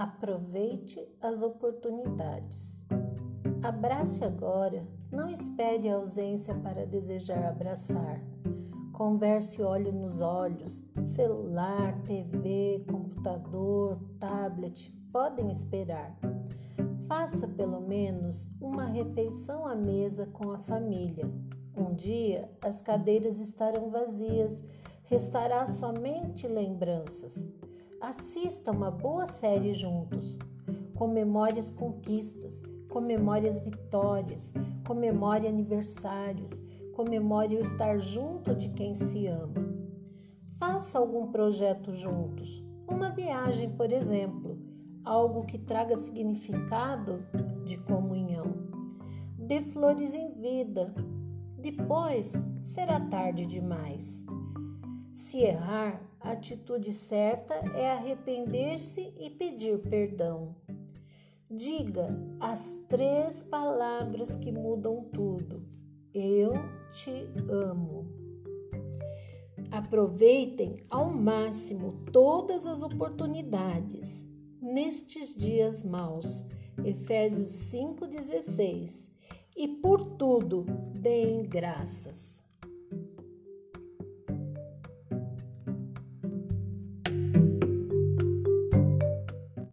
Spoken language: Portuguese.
Aproveite as oportunidades. Abrace agora, não espere a ausência para desejar abraçar. Converse olho nos olhos. Celular, TV, computador, tablet podem esperar. Faça pelo menos uma refeição à mesa com a família. Um dia as cadeiras estarão vazias, restará somente lembranças. Assista uma boa série juntos. Comemore as conquistas, comemore as vitórias, comemore aniversários, comemore o estar junto de quem se ama. Faça algum projeto juntos, uma viagem, por exemplo, algo que traga significado de comunhão. Dê flores em vida, depois será tarde demais. Se errar, a atitude certa é arrepender-se e pedir perdão. Diga as três palavras que mudam tudo. Eu te amo. Aproveitem ao máximo todas as oportunidades nestes dias maus. Efésios 5,16. E por tudo deem graças.